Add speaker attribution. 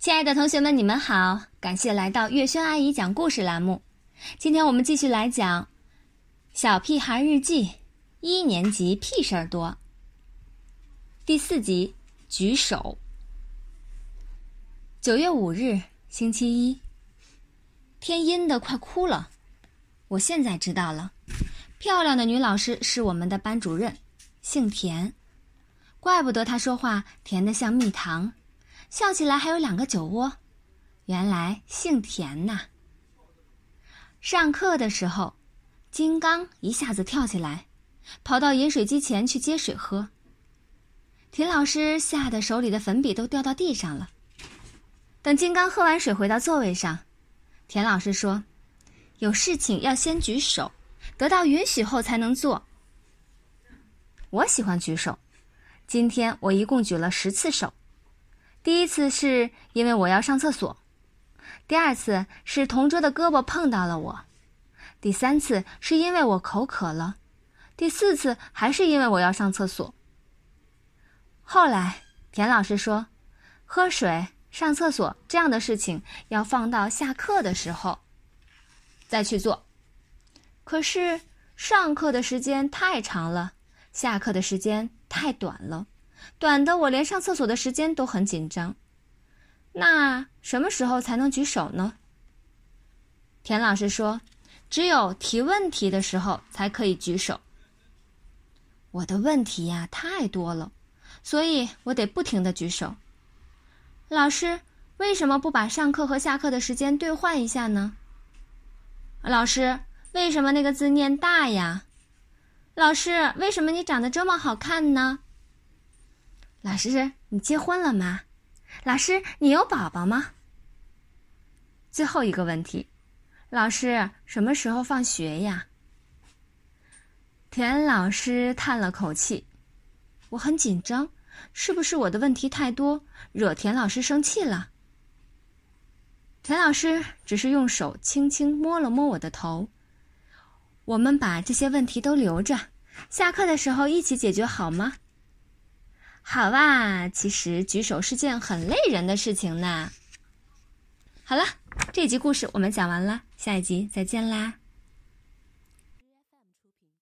Speaker 1: 亲爱的同学们，你们好！感谢来到月轩阿姨讲故事栏目。今天我们继续来讲《小屁孩日记》一年级屁事儿多。第四集，举手。九月五日，星期一，天阴的快哭了。我现在知道了，漂亮的女老师是我们的班主任，姓田，怪不得她说话甜的像蜜糖。笑起来还有两个酒窝，原来姓田呐。上课的时候，金刚一下子跳起来，跑到饮水机前去接水喝。田老师吓得手里的粉笔都掉到地上了。等金刚喝完水回到座位上，田老师说：“有事情要先举手，得到允许后才能做。”我喜欢举手，今天我一共举了十次手。第一次是因为我要上厕所，第二次是同桌的胳膊碰到了我，第三次是因为我口渴了，第四次还是因为我要上厕所。后来田老师说，喝水、上厕所这样的事情要放到下课的时候再去做，可是上课的时间太长了，下课的时间太短了。短的我连上厕所的时间都很紧张，那什么时候才能举手呢？田老师说，只有提问题的时候才可以举手。我的问题呀太多了，所以我得不停的举手。老师，为什么不把上课和下课的时间兑换一下呢？老师，为什么那个字念大呀？老师，为什么你长得这么好看呢？老师，你结婚了吗？老师，你有宝宝吗？最后一个问题，老师，什么时候放学呀？田老师叹了口气，我很紧张，是不是我的问题太多，惹田老师生气了？田老师只是用手轻轻摸了摸我的头。我们把这些问题都留着，下课的时候一起解决好吗？好哇，其实举手是件很累人的事情呢。好了，这集故事我们讲完了，下一集再见啦。